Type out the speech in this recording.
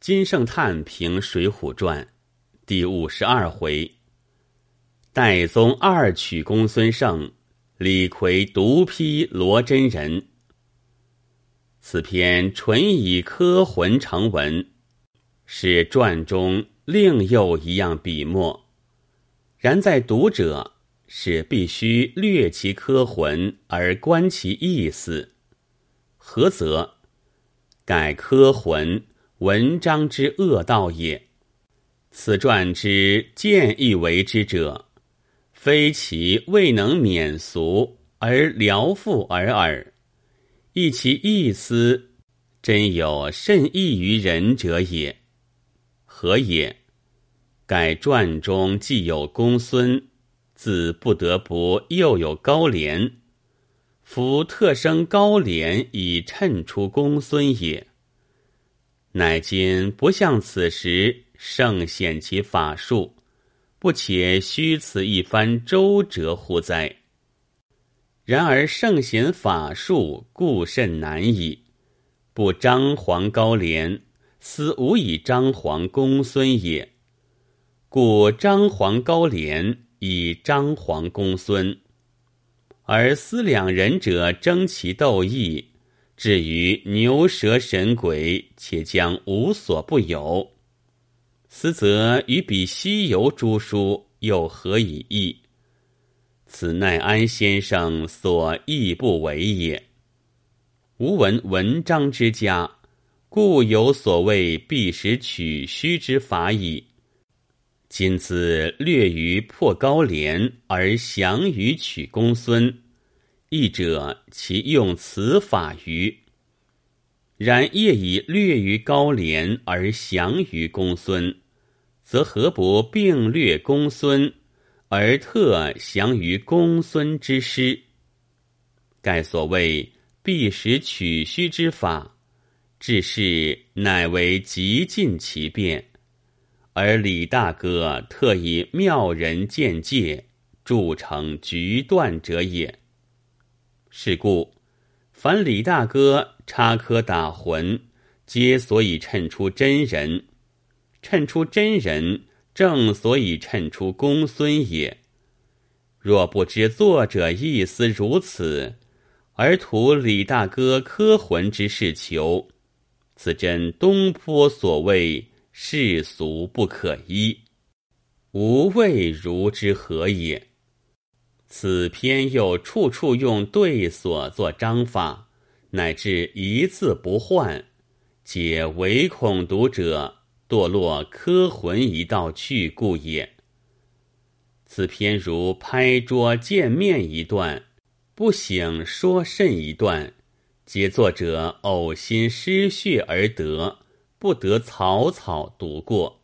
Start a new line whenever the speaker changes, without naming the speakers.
金圣叹评《水浒传》第五十二回：戴宗二曲公孙胜，李逵独批罗真人。此篇纯以科魂成文，是传中另有一样笔墨。然在读者是必须略其科魂而观其意思，何则？改科魂文章之恶道也。此传之见义为之者，非其未能免俗而聊复而耳，亦其意思真有甚异于人者也。何也？改传中既有公孙，自不得不又有高廉。夫特生高廉以衬出公孙也，乃今不像此时盛显其法术，不且虚此一番周折乎哉？然而圣显法术，故甚难矣。不张皇高廉，斯无以张皇公孙也。故张皇高廉以张皇公孙。而思两人者争其斗异，至于牛蛇神鬼，且将无所不有。斯则与彼西游诸书又何以异？此奈安先生所亦不为也。吾闻文章之家，故有所谓避实取虚之法矣。今自略于破高廉而降于取公孙，义者其用此法于。然业以略于高廉而降于公孙，则何不并略公孙而特降于公孙之师？盖所谓避实取虚之法，至是乃为极尽其变。而李大哥特以妙人见戒，铸成局断者也。是故，凡李大哥插科打诨，皆所以衬出真人；衬出真人，正所以衬出公孙也。若不知作者意思如此，而图李大哥科魂之事求，此真东坡所谓。世俗不可依，吾谓如之何也？此篇又处处用对所作章法，乃至一字不换，皆唯恐读者堕落科魂一道去故也。此篇如拍桌见面一段，不省说甚一段，皆作者呕心失血而得。不得草草读过。